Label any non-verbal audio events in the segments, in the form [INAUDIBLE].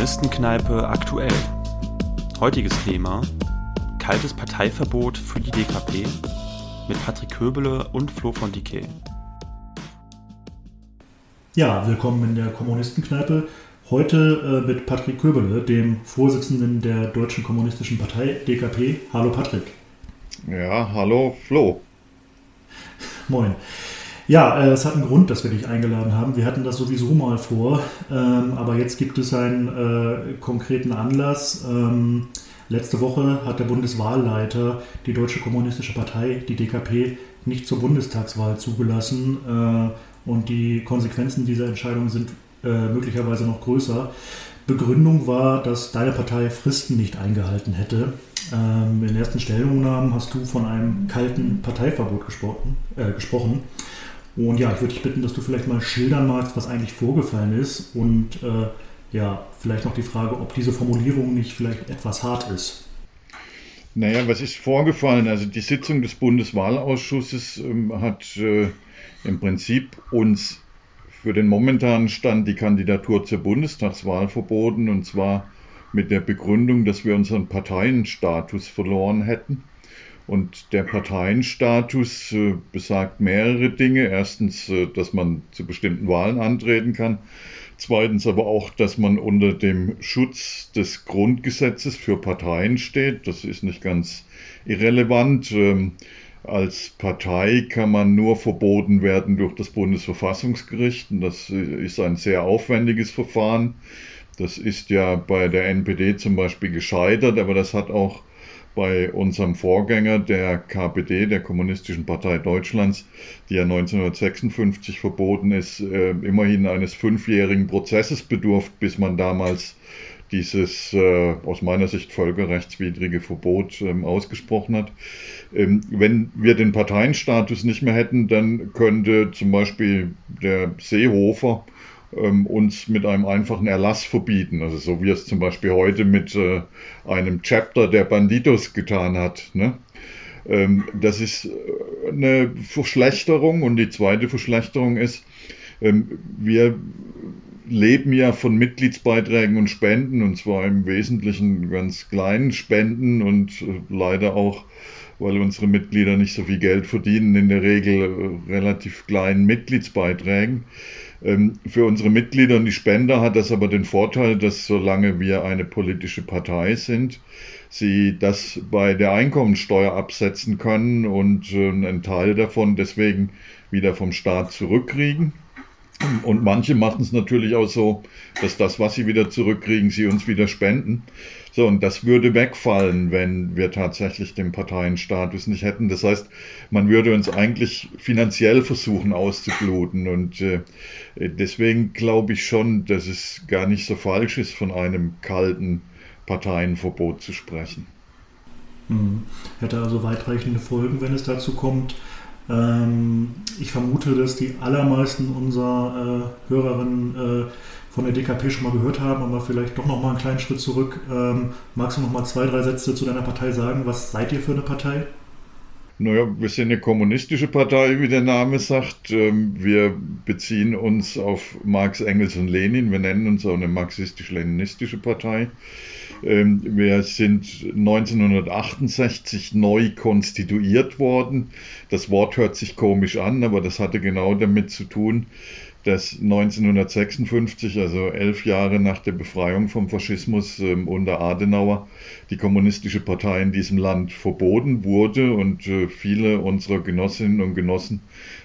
Kommunistenkneipe aktuell. Heutiges Thema: Kaltes Parteiverbot für die DKP mit Patrick Köbele und Flo von Dicke. Ja, willkommen in der Kommunistenkneipe. Heute äh, mit Patrick Köbele, dem Vorsitzenden der Deutschen Kommunistischen Partei DKP. Hallo Patrick. Ja, hallo Flo. Moin. Ja, äh, es hat einen Grund, dass wir dich eingeladen haben. Wir hatten das sowieso mal vor, ähm, aber jetzt gibt es einen äh, konkreten Anlass. Ähm, letzte Woche hat der Bundeswahlleiter die Deutsche Kommunistische Partei, die DKP, nicht zur Bundestagswahl zugelassen. Äh, und die Konsequenzen dieser Entscheidung sind äh, möglicherweise noch größer. Begründung war, dass deine Partei Fristen nicht eingehalten hätte. Ähm, in den ersten Stellungnahmen hast du von einem kalten Parteiverbot gesprochen. Äh, gesprochen. Und ja, ich würde dich bitten, dass du vielleicht mal schildern magst, was eigentlich vorgefallen ist und äh, ja, vielleicht noch die Frage, ob diese Formulierung nicht vielleicht etwas hart ist. Naja, was ist vorgefallen? Also die Sitzung des Bundeswahlausschusses ähm, hat äh, im Prinzip uns für den momentanen Stand die Kandidatur zur Bundestagswahl verboten und zwar mit der Begründung, dass wir unseren Parteienstatus verloren hätten. Und der Parteienstatus äh, besagt mehrere Dinge. Erstens, äh, dass man zu bestimmten Wahlen antreten kann. Zweitens aber auch, dass man unter dem Schutz des Grundgesetzes für Parteien steht. Das ist nicht ganz irrelevant. Ähm, als Partei kann man nur verboten werden durch das Bundesverfassungsgericht. Und das ist ein sehr aufwendiges Verfahren. Das ist ja bei der NPD zum Beispiel gescheitert, aber das hat auch bei unserem Vorgänger, der KPD, der Kommunistischen Partei Deutschlands, die ja 1956 verboten ist, äh, immerhin eines fünfjährigen Prozesses bedurft, bis man damals dieses äh, aus meiner Sicht völkerrechtswidrige Verbot ähm, ausgesprochen hat. Ähm, wenn wir den Parteienstatus nicht mehr hätten, dann könnte zum Beispiel der Seehofer ähm, uns mit einem einfachen Erlass verbieten. Also so wie es zum Beispiel heute mit äh, einem Chapter der Banditos getan hat. Ne? Ähm, das ist äh, eine Verschlechterung und die zweite Verschlechterung ist, ähm, wir leben ja von Mitgliedsbeiträgen und Spenden und zwar im Wesentlichen ganz kleinen Spenden und äh, leider auch weil unsere Mitglieder nicht so viel Geld verdienen, in der Regel äh, relativ kleinen Mitgliedsbeiträgen. Ähm, für unsere Mitglieder und die Spender hat das aber den Vorteil, dass solange wir eine politische Partei sind, sie das bei der Einkommensteuer absetzen können und äh, einen Teil davon deswegen wieder vom Staat zurückkriegen. Und manche machen es natürlich auch so, dass das, was sie wieder zurückkriegen, sie uns wieder spenden. So, und das würde wegfallen, wenn wir tatsächlich den Parteienstatus nicht hätten. Das heißt, man würde uns eigentlich finanziell versuchen auszubluten. Und äh, deswegen glaube ich schon, dass es gar nicht so falsch ist, von einem kalten Parteienverbot zu sprechen. Hm. Hätte also weitreichende Folgen, wenn es dazu kommt. Ähm, ich vermute, dass die allermeisten unserer äh, Hörerinnen äh, von der DKP schon mal gehört haben, aber vielleicht doch noch mal einen kleinen Schritt zurück. Ähm, magst du noch mal zwei, drei Sätze zu deiner Partei sagen? Was seid ihr für eine Partei? Naja, wir sind eine kommunistische Partei, wie der Name sagt. Ähm, wir beziehen uns auf Marx, Engels und Lenin. Wir nennen uns auch eine marxistisch-leninistische Partei. Ähm, wir sind 1968 neu konstituiert worden. Das Wort hört sich komisch an, aber das hatte genau damit zu tun, dass 1956, also elf Jahre nach der Befreiung vom Faschismus ähm, unter Adenauer, die kommunistische Partei in diesem Land verboten wurde und äh, viele unserer Genossinnen und Genossen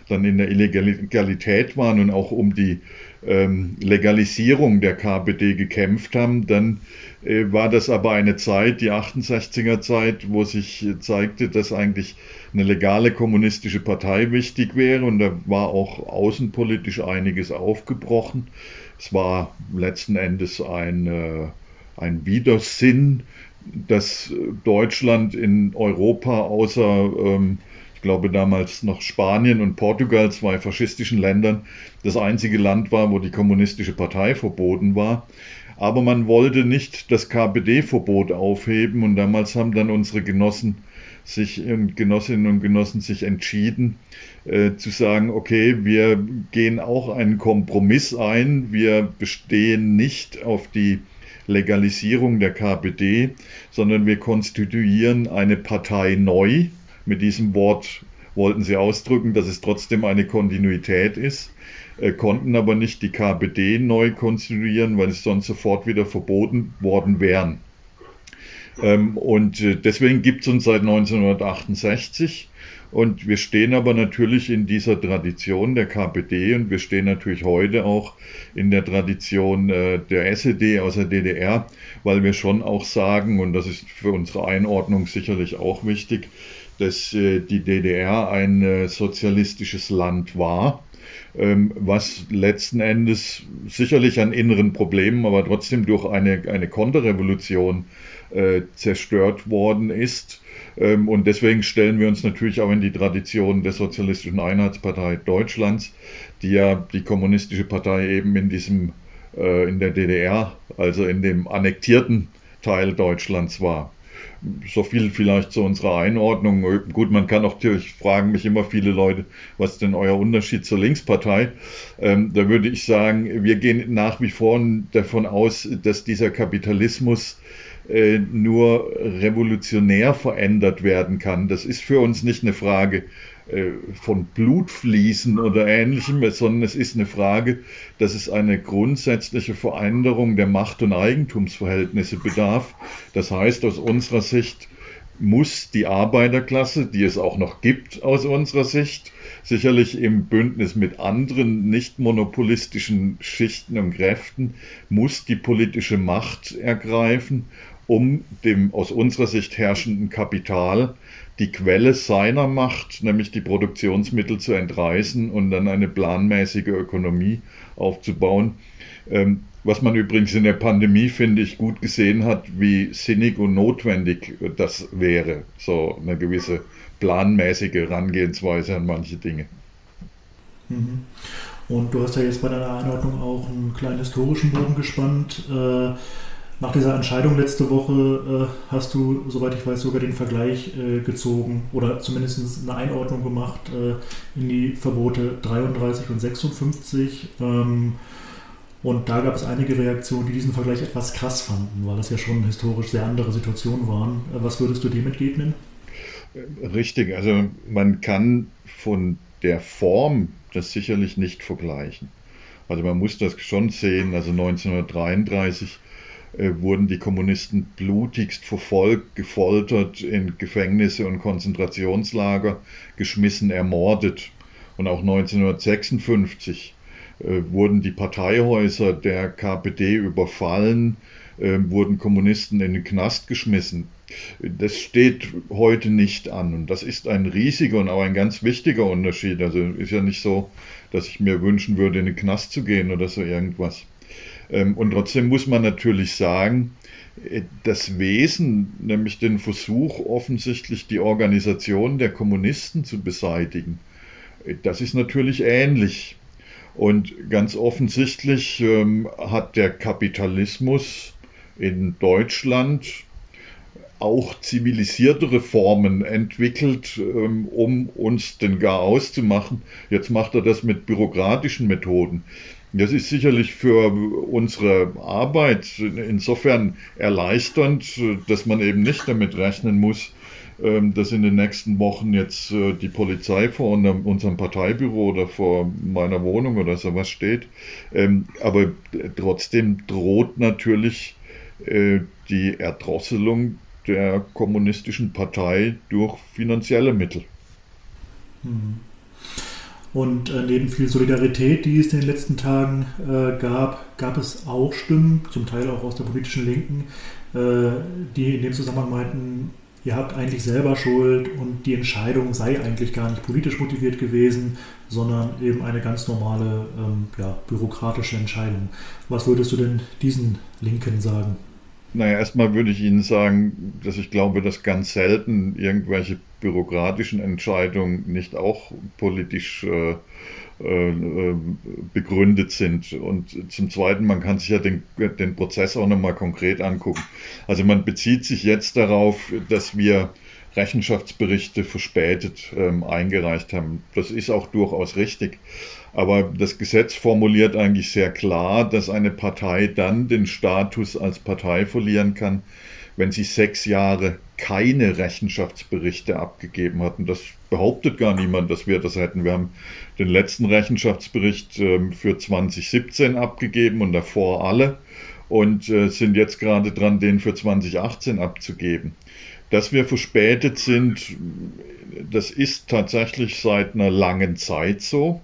dann in der Illegalität waren und auch um die ähm, Legalisierung der KPD gekämpft haben, dann äh, war das aber eine Zeit, die 68er Zeit, wo sich zeigte, dass eigentlich eine legale kommunistische Partei wichtig wäre und da war auch außenpolitisch einiges aufgebrochen. Es war letzten Endes ein, äh, ein Widersinn, dass Deutschland in Europa außer ähm, glaube damals noch Spanien und Portugal, zwei faschistischen Ländern, das einzige Land war, wo die kommunistische Partei verboten war. Aber man wollte nicht das KPD-Verbot aufheben und damals haben dann unsere Genossen sich Genossinnen und Genossen sich entschieden äh, zu sagen, okay, wir gehen auch einen Kompromiss ein, wir bestehen nicht auf die Legalisierung der KPD, sondern wir konstituieren eine Partei neu. Mit diesem Wort wollten sie ausdrücken, dass es trotzdem eine Kontinuität ist, äh, konnten aber nicht die KPD neu konstituieren, weil es sonst sofort wieder verboten worden wären. Ähm, und äh, deswegen gibt es uns seit 1968 und wir stehen aber natürlich in dieser Tradition der KPD und wir stehen natürlich heute auch in der Tradition äh, der SED aus der DDR, weil wir schon auch sagen, und das ist für unsere Einordnung sicherlich auch wichtig, dass äh, die DDR ein äh, sozialistisches Land war ähm, was letzten Endes sicherlich an inneren Problemen, aber trotzdem durch eine, eine Konterrevolution äh, zerstört worden ist. Ähm, und deswegen stellen wir uns natürlich auch in die Tradition der Sozialistischen Einheitspartei Deutschlands, die ja die kommunistische Partei eben in diesem, in der DDR, also in dem annektierten Teil Deutschlands war. So viel vielleicht zu unserer Einordnung. Gut, man kann auch natürlich fragen mich immer viele Leute, was denn euer Unterschied zur Linkspartei? Ähm, da würde ich sagen, wir gehen nach wie vor davon aus, dass dieser Kapitalismus äh, nur revolutionär verändert werden kann. Das ist für uns nicht eine Frage von Blutfließen oder ähnlichem, sondern es ist eine Frage, dass es eine grundsätzliche Veränderung der Macht- und Eigentumsverhältnisse bedarf. Das heißt, aus unserer Sicht muss die Arbeiterklasse, die es auch noch gibt aus unserer Sicht, sicherlich im Bündnis mit anderen nicht monopolistischen Schichten und Kräften, muss die politische Macht ergreifen um dem aus unserer Sicht herrschenden Kapital die Quelle seiner Macht, nämlich die Produktionsmittel zu entreißen und dann eine planmäßige Ökonomie aufzubauen. Ähm, was man übrigens in der Pandemie, finde ich, gut gesehen hat, wie sinnig und notwendig das wäre, so eine gewisse planmäßige Herangehensweise an manche Dinge. Mhm. Und du hast ja jetzt bei deiner Einordnung auch einen kleinen historischen Bogen gespannt. Äh, nach dieser Entscheidung letzte Woche äh, hast du, soweit ich weiß, sogar den Vergleich äh, gezogen oder zumindest eine Einordnung gemacht äh, in die Verbote 33 und 56. Ähm, und da gab es einige Reaktionen, die diesen Vergleich etwas krass fanden, weil das ja schon historisch sehr andere Situationen waren. Äh, was würdest du dem entgegnen? Richtig, also man kann von der Form das sicherlich nicht vergleichen. Also man muss das schon sehen, also 1933 äh, wurden die Kommunisten blutigst verfolgt, gefoltert, in Gefängnisse und Konzentrationslager geschmissen, ermordet. Und auch 1956 äh, wurden die Parteihäuser der KPD überfallen, äh, wurden Kommunisten in den Knast geschmissen. Das steht heute nicht an und das ist ein riesiger und auch ein ganz wichtiger Unterschied. Also ist ja nicht so, dass ich mir wünschen würde, in den Knast zu gehen oder so irgendwas. Ähm, und trotzdem muss man natürlich sagen, äh, das Wesen, nämlich den Versuch, offensichtlich die Organisation der Kommunisten zu beseitigen, äh, das ist natürlich ähnlich. Und ganz offensichtlich ähm, hat der Kapitalismus in Deutschland auch zivilisiertere Formen entwickelt, ähm, um uns den gar auszumachen. Jetzt macht er das mit bürokratischen Methoden. Das ist sicherlich für unsere Arbeit insofern erleichternd, dass man eben nicht damit rechnen muss, ähm, dass in den nächsten Wochen jetzt äh, die Polizei vor unserem Parteibüro oder vor meiner Wohnung oder sowas steht. Ähm, aber trotzdem droht natürlich äh, die Erdrosselung der kommunistischen Partei durch finanzielle Mittel. Hm. Und äh, neben viel Solidarität, die es in den letzten Tagen äh, gab, gab es auch Stimmen, zum Teil auch aus der politischen Linken, äh, die in dem Zusammenhang meinten, ihr habt eigentlich selber Schuld und die Entscheidung sei eigentlich gar nicht politisch motiviert gewesen, sondern eben eine ganz normale ähm, ja, bürokratische Entscheidung. Was würdest du denn diesen Linken sagen? Naja, erstmal würde ich Ihnen sagen, dass ich glaube, dass ganz selten irgendwelche bürokratischen Entscheidungen nicht auch politisch äh, äh, begründet sind. Und zum Zweiten, man kann sich ja den, den Prozess auch nochmal konkret angucken. Also man bezieht sich jetzt darauf, dass wir Rechenschaftsberichte verspätet ähm, eingereicht haben. Das ist auch durchaus richtig. Aber das Gesetz formuliert eigentlich sehr klar, dass eine Partei dann den Status als Partei verlieren kann, wenn sie sechs Jahre keine Rechenschaftsberichte abgegeben hat. Und das behauptet gar niemand, dass wir das hätten. Wir haben den letzten Rechenschaftsbericht ähm, für 2017 abgegeben und davor alle und äh, sind jetzt gerade dran, den für 2018 abzugeben. Dass wir verspätet sind, das ist tatsächlich seit einer langen Zeit so.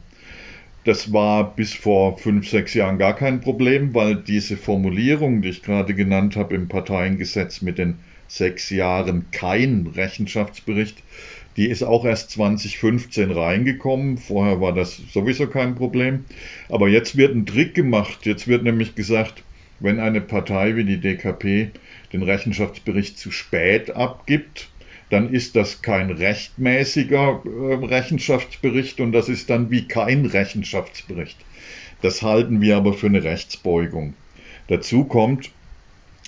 Das war bis vor fünf, sechs Jahren gar kein Problem, weil diese Formulierung, die ich gerade genannt habe im Parteiengesetz mit den sechs Jahren kein Rechenschaftsbericht, die ist auch erst 2015 reingekommen. Vorher war das sowieso kein Problem. Aber jetzt wird ein Trick gemacht. Jetzt wird nämlich gesagt, wenn eine Partei wie die DKP den Rechenschaftsbericht zu spät abgibt, dann ist das kein rechtmäßiger äh, Rechenschaftsbericht und das ist dann wie kein Rechenschaftsbericht. Das halten wir aber für eine Rechtsbeugung. Dazu kommt,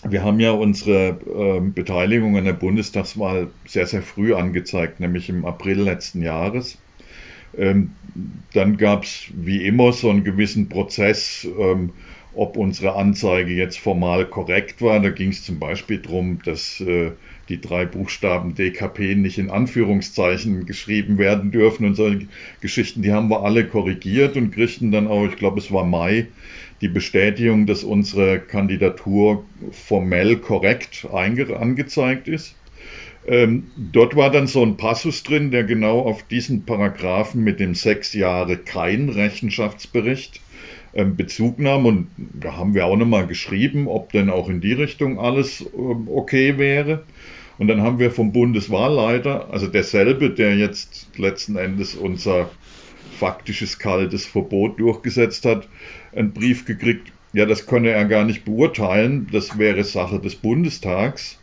wir haben ja unsere äh, Beteiligung an der Bundestagswahl sehr, sehr früh angezeigt, nämlich im April letzten Jahres. Ähm, dann gab es wie immer so einen gewissen Prozess, ähm, ob unsere Anzeige jetzt formal korrekt war. Da ging es zum Beispiel darum, dass äh, die drei Buchstaben DKP nicht in Anführungszeichen geschrieben werden dürfen und solche Geschichten, die haben wir alle korrigiert und kriegten dann auch, ich glaube es war Mai, die Bestätigung, dass unsere Kandidatur formell korrekt angezeigt ist. Ähm, dort war dann so ein Passus drin, der genau auf diesen Paragraphen mit dem sechs Jahre kein Rechenschaftsbericht Bezug nahm. Und da haben wir auch nochmal geschrieben, ob denn auch in die Richtung alles ähm, okay wäre. Und dann haben wir vom Bundeswahlleiter, also derselbe, der jetzt letzten Endes unser faktisches kaltes Verbot durchgesetzt hat, einen Brief gekriegt, ja, das könne er gar nicht beurteilen, das wäre Sache des Bundestags.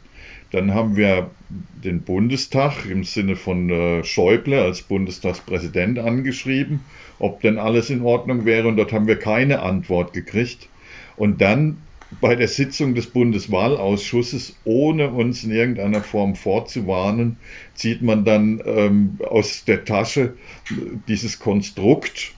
Dann haben wir den Bundestag im Sinne von äh, Schäuble als Bundestagspräsident angeschrieben ob denn alles in Ordnung wäre. Und dort haben wir keine Antwort gekriegt. Und dann bei der Sitzung des Bundeswahlausschusses, ohne uns in irgendeiner Form vorzuwarnen, zieht man dann ähm, aus der Tasche dieses Konstrukt.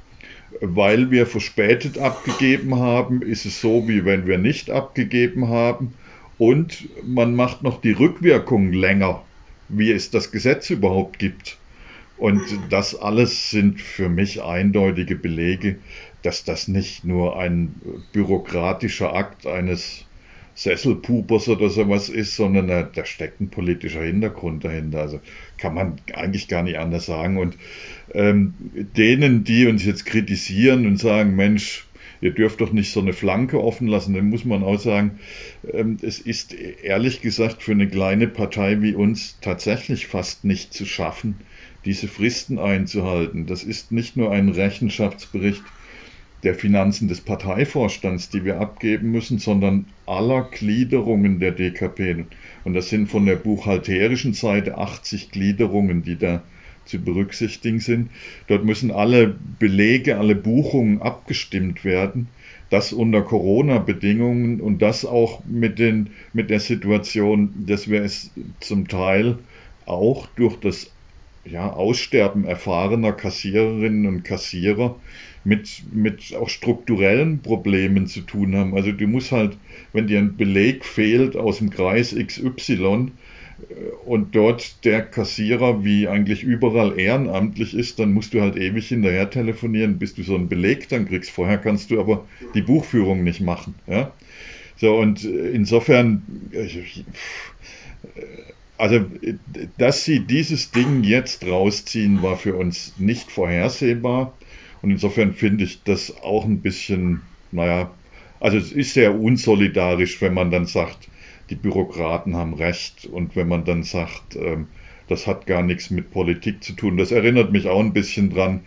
Weil wir verspätet abgegeben haben, ist es so, wie wenn wir nicht abgegeben haben. Und man macht noch die Rückwirkung länger, wie es das Gesetz überhaupt gibt. Und das alles sind für mich eindeutige Belege, dass das nicht nur ein bürokratischer Akt eines Sesselpupers oder sowas ist, sondern da, da, steckt ein politischer Hintergrund dahinter. Also kann man eigentlich gar nicht anders sagen. Und ähm, denen, die uns jetzt kritisieren und sagen, Mensch, ihr dürft doch nicht so eine Flanke offen lassen, dann muss man auch sagen, ähm, es ist ehrlich gesagt für eine kleine Partei wie uns tatsächlich fast nicht zu schaffen, diese Fristen einzuhalten. Das ist nicht nur ein Rechenschaftsbericht der Finanzen des Parteivorstands, die wir abgeben müssen, sondern aller Gliederungen der DKP. Und das sind von der buchhalterischen Seite 80 Gliederungen, die da zu berücksichtigen sind. Dort müssen alle Belege, alle Buchungen abgestimmt werden. Das unter Corona-Bedingungen und das auch mit, den, mit der Situation, dass wir es zum Teil auch durch das ja, Aussterben erfahrener Kassiererinnen und Kassierer mit, mit auch strukturellen Problemen zu tun haben. Also du musst halt, wenn dir ein Beleg fehlt aus dem Kreis XY und dort der Kassierer wie eigentlich überall ehrenamtlich ist, dann musst du halt ewig hinterher telefonieren, bis du so einen Beleg dann kriegst. Vorher kannst du aber die Buchführung nicht machen. Ja? So, und insofern, ich, also, dass sie dieses Ding jetzt rausziehen, war für uns nicht vorhersehbar. Und insofern finde ich das auch ein bisschen, naja, also es ist sehr unsolidarisch, wenn man dann sagt, die Bürokraten haben recht und wenn man dann sagt, ähm, das hat gar nichts mit Politik zu tun. Das erinnert mich auch ein bisschen dran.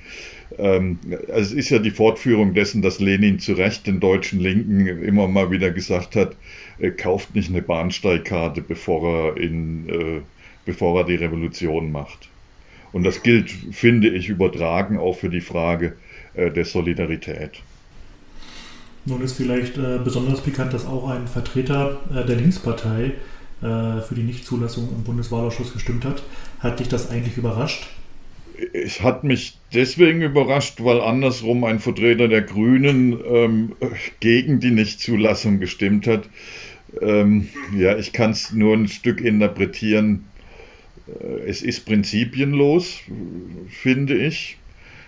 Ähm, also es ist ja die Fortführung dessen, dass Lenin zu Recht den deutschen Linken immer mal wieder gesagt hat, äh, kauft nicht eine Bahnsteigkarte, bevor er, in, äh, bevor er die Revolution macht. Und das gilt, finde ich, übertragen auch für die Frage äh, der Solidarität. Nun ist vielleicht äh, besonders pikant, dass auch ein Vertreter äh, der Linkspartei äh, für die Nichtzulassung im Bundeswahlausschuss gestimmt hat. Hat dich das eigentlich überrascht? Es hat mich deswegen überrascht, weil andersrum ein Vertreter der Grünen ähm, gegen die Nichtzulassung gestimmt hat. Ähm, ja, ich kann es nur ein Stück interpretieren. Äh, es ist prinzipienlos, finde ich.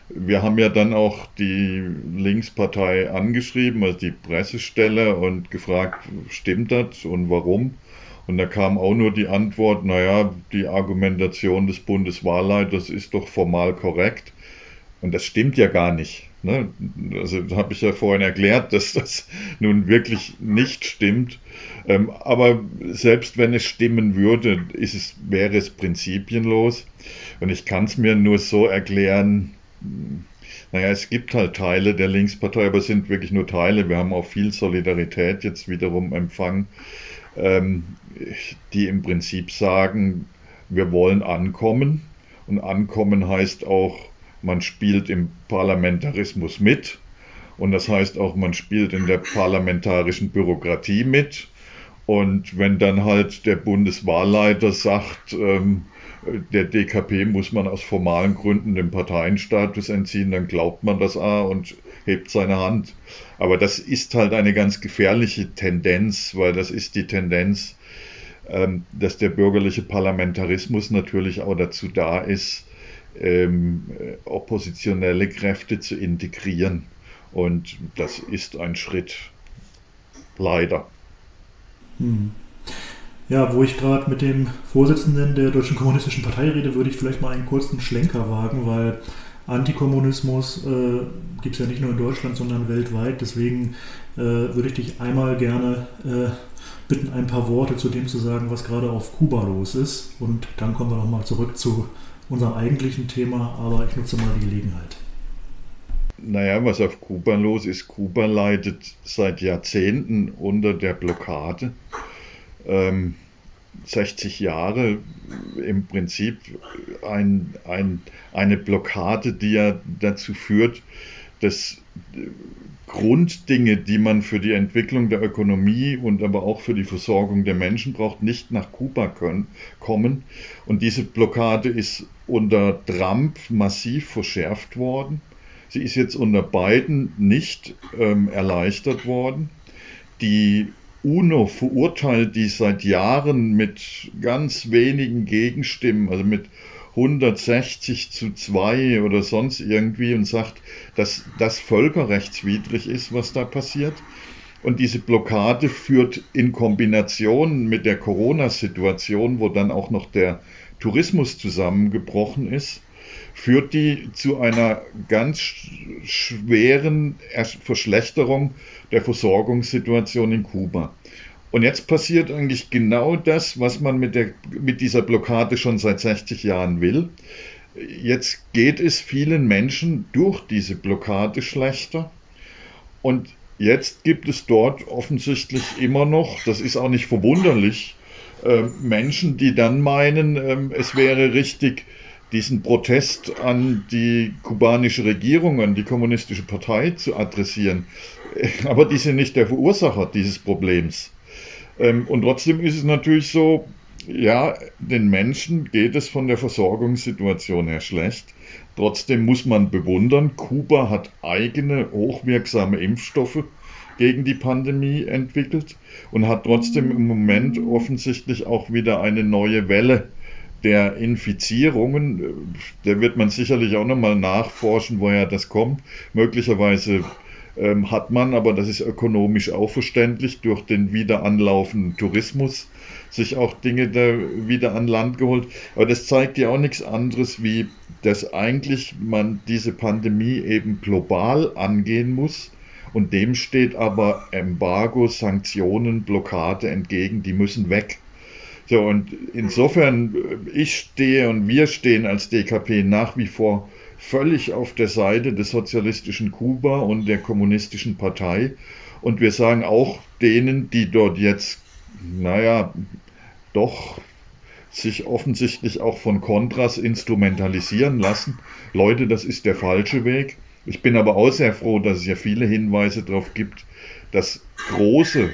Wir haben ja dann auch die Linkspartei angeschrieben, also die Pressestelle, und gefragt, stimmt das und warum? Und da kam auch nur die Antwort, naja, die Argumentation des Bundeswahlleiters ist doch formal korrekt. Und das stimmt ja gar nicht. Ne? Also habe ich ja vorhin erklärt, [LAUGHS] dass das nun wirklich nicht stimmt. Ähm, aber selbst wenn es stimmen würde, ist es, wäre es prinzipienlos. Und ich kann es mir nur so erklären, naja, es gibt halt Teile der Linkspartei, aber es sind wirklich nur Teile. Wir haben auch viel Solidarität jetzt wiederum empfangen ähm, die im Prinzip sagen, wir wollen ankommen. Und ankommen heißt auch, man spielt im Parlamentarismus mit. Und das heißt auch, man spielt in der parlamentarischen Bürokratie mit. Und wenn dann halt der Bundeswahlleiter sagt, ähm, der DKP muss man aus formalen Gründen den Parteienstatus entziehen, dann glaubt man das A und hebt seine Hand. Aber das ist halt eine ganz gefährliche Tendenz, weil das ist die Tendenz, ähm, dass der bürgerliche Parlamentarismus natürlich auch dazu da ist, ähm, oppositionelle Kräfte zu integrieren. Und das ist ein Schritt, leider. Hm. Ja, wo ich gerade mit dem Vorsitzenden der Deutschen Kommunistischen Partei rede, würde ich vielleicht mal einen kurzen Schlenker wagen, weil Antikommunismus äh, gibt es ja nicht nur in Deutschland, sondern weltweit. Deswegen äh, würde ich dich einmal gerne äh, bitten, ein paar Worte zu dem zu sagen, was gerade auf Kuba los ist. Und dann kommen wir nochmal zurück zu unserem eigentlichen Thema, aber ich nutze mal die Gelegenheit. Naja, was auf Kuba los ist, Kuba leidet seit Jahrzehnten unter der Blockade ähm, 60 Jahre im Prinzip ein, ein, eine Blockade, die ja dazu führt, dass Grunddinge, die man für die Entwicklung der Ökonomie und aber auch für die Versorgung der Menschen braucht, nicht nach Kuba können, kommen. Und diese Blockade ist unter Trump massiv verschärft worden. Sie ist jetzt unter Biden nicht ähm, erleichtert worden. Die UNO verurteilt die seit Jahren mit ganz wenigen Gegenstimmen, also mit 160 zu 2 oder sonst irgendwie und sagt, dass das völkerrechtswidrig ist, was da passiert. Und diese Blockade führt in Kombination mit der Corona-Situation, wo dann auch noch der Tourismus zusammengebrochen ist, führt die zu einer ganz schweren Verschlechterung der Versorgungssituation in Kuba. Und jetzt passiert eigentlich genau das, was man mit, der, mit dieser Blockade schon seit 60 Jahren will. Jetzt geht es vielen Menschen durch diese Blockade schlechter. Und jetzt gibt es dort offensichtlich immer noch, das ist auch nicht verwunderlich, äh, Menschen, die dann meinen, äh, es wäre richtig, diesen Protest an die kubanische Regierung, an die kommunistische Partei zu adressieren. [LAUGHS] Aber die sind nicht der Verursacher dieses Problems. Ähm, und trotzdem ist es natürlich so, ja, den Menschen geht es von der Versorgungssituation her schlecht. Trotzdem muss man bewundern, Kuba hat eigene hochwirksame Impfstoffe gegen die Pandemie entwickelt und hat trotzdem im Moment offensichtlich auch wieder eine neue Welle der Infizierungen. Da wird man sicherlich auch nochmal nachforschen, woher das kommt. Möglicherweise ähm, hat man, aber das ist ökonomisch auch verständlich, durch den wieder anlaufenden Tourismus sich auch Dinge da wieder an Land geholt. Aber das zeigt ja auch nichts anderes, wie dass eigentlich man diese Pandemie eben global angehen muss. Und dem steht aber Embargo, Sanktionen, Blockade entgegen, die müssen weg. So, und insofern, ich stehe und wir stehen als DKP nach wie vor völlig auf der Seite des sozialistischen Kuba und der kommunistischen Partei. Und wir sagen auch denen, die dort jetzt, naja, doch sich offensichtlich auch von Kontras instrumentalisieren lassen. Leute, das ist der falsche Weg. Ich bin aber auch sehr froh, dass es ja viele Hinweise darauf gibt, dass große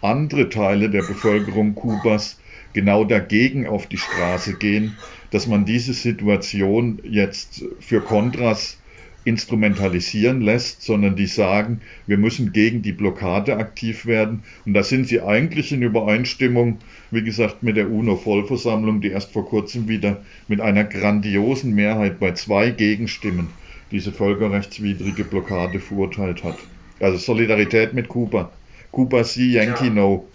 andere Teile der Bevölkerung Kubas genau dagegen auf die Straße gehen, dass man diese Situation jetzt für Kontras instrumentalisieren lässt, sondern die sagen, wir müssen gegen die Blockade aktiv werden. Und da sind sie eigentlich in Übereinstimmung, wie gesagt, mit der UNO-Vollversammlung, die erst vor kurzem wieder mit einer grandiosen Mehrheit bei zwei Gegenstimmen diese völkerrechtswidrige Blockade verurteilt hat. Also Solidarität mit Kuba. Kuba see, Yankee ja. no.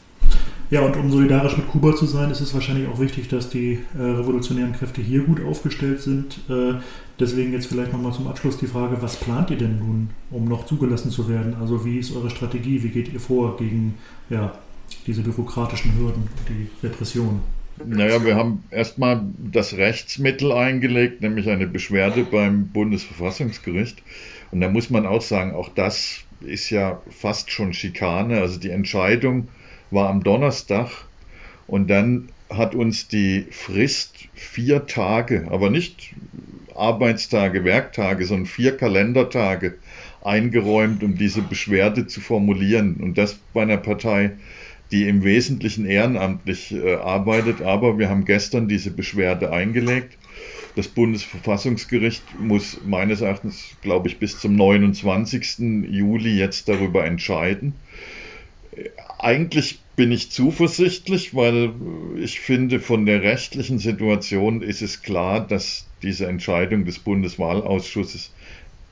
Ja, und um solidarisch mit Kuba zu sein, ist es wahrscheinlich auch wichtig, dass die äh, revolutionären Kräfte hier gut aufgestellt sind. Äh, deswegen jetzt vielleicht nochmal zum Abschluss die Frage, was plant ihr denn nun, um noch zugelassen zu werden? Also wie ist eure Strategie? Wie geht ihr vor gegen ja, diese bürokratischen Hürden und die Repression? Naja, wir haben erstmal das Rechtsmittel eingelegt, nämlich eine Beschwerde beim Bundesverfassungsgericht. Und da muss man auch sagen, auch das ist ja fast schon Schikane. Also die Entscheidung war am Donnerstag und dann hat uns die Frist vier Tage, aber nicht Arbeitstage, Werktage, sondern vier Kalendertage eingeräumt, um diese Beschwerde zu formulieren. Und das bei einer Partei, die im Wesentlichen ehrenamtlich äh, arbeitet. Aber wir haben gestern diese Beschwerde eingelegt. Das Bundesverfassungsgericht muss meines Erachtens, glaube ich, bis zum 29. Juli jetzt darüber entscheiden. Eigentlich bin ich zuversichtlich, weil ich finde, von der rechtlichen Situation ist es klar, dass diese Entscheidung des Bundeswahlausschusses,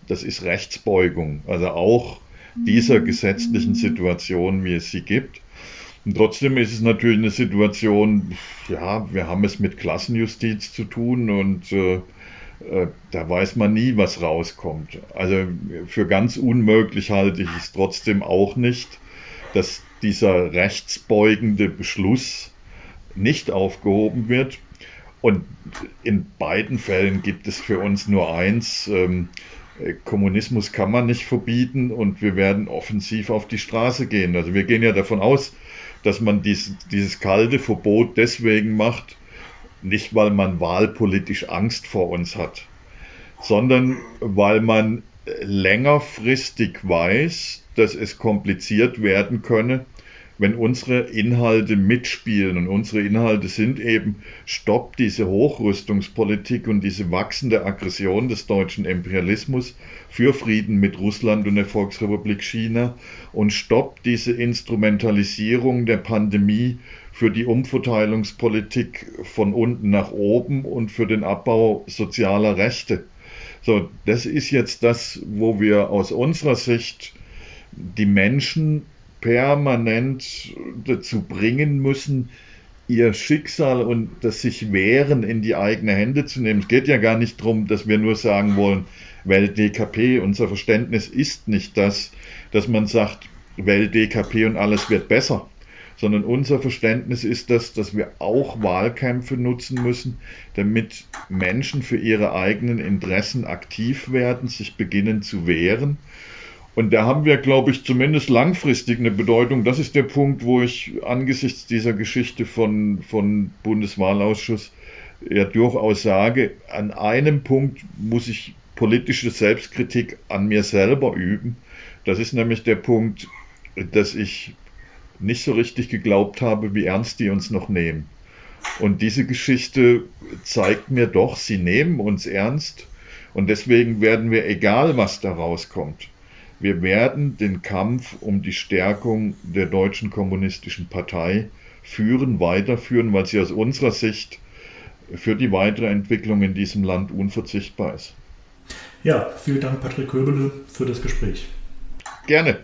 das ist Rechtsbeugung, also auch dieser gesetzlichen Situation, wie es sie gibt. Und trotzdem ist es natürlich eine Situation, ja, wir haben es mit Klassenjustiz zu tun und äh, äh, da weiß man nie, was rauskommt. Also für ganz unmöglich halte ich es trotzdem auch nicht, dass dieser rechtsbeugende Beschluss nicht aufgehoben wird. Und in beiden Fällen gibt es für uns nur eins. Ähm, Kommunismus kann man nicht verbieten und wir werden offensiv auf die Straße gehen. Also wir gehen ja davon aus, dass man dies, dieses kalte Verbot deswegen macht, nicht weil man wahlpolitisch Angst vor uns hat, sondern weil man längerfristig weiß, dass es kompliziert werden könne, wenn unsere Inhalte mitspielen. Und unsere Inhalte sind eben, stoppt diese Hochrüstungspolitik und diese wachsende Aggression des deutschen Imperialismus für Frieden mit Russland und der Volksrepublik China und stoppt diese Instrumentalisierung der Pandemie für die Umverteilungspolitik von unten nach oben und für den Abbau sozialer Rechte. So, das ist jetzt das, wo wir aus unserer Sicht die Menschen permanent dazu bringen müssen, ihr Schicksal und das sich wehren in die eigene Hände zu nehmen. Es geht ja gar nicht darum, dass wir nur sagen wollen, Welt DKP, unser Verständnis ist nicht das, dass man sagt, Welt DKP und alles wird besser, sondern unser Verständnis ist das, dass wir auch Wahlkämpfe nutzen müssen, damit Menschen für ihre eigenen Interessen aktiv werden, sich beginnen zu wehren und da haben wir, glaube ich, zumindest langfristig eine Bedeutung. Das ist der Punkt, wo ich angesichts dieser Geschichte von, von Bundeswahlausschuss ja durchaus sage, an einem Punkt muss ich politische Selbstkritik an mir selber üben. Das ist nämlich der Punkt, dass ich nicht so richtig geglaubt habe, wie ernst die uns noch nehmen. Und diese Geschichte zeigt mir doch, sie nehmen uns ernst. Und deswegen werden wir, egal was da rauskommt, wir werden den Kampf um die Stärkung der Deutschen Kommunistischen Partei führen, weiterführen, weil sie aus unserer Sicht für die weitere Entwicklung in diesem Land unverzichtbar ist. Ja, vielen Dank, Patrick Köbele, für das Gespräch. Gerne.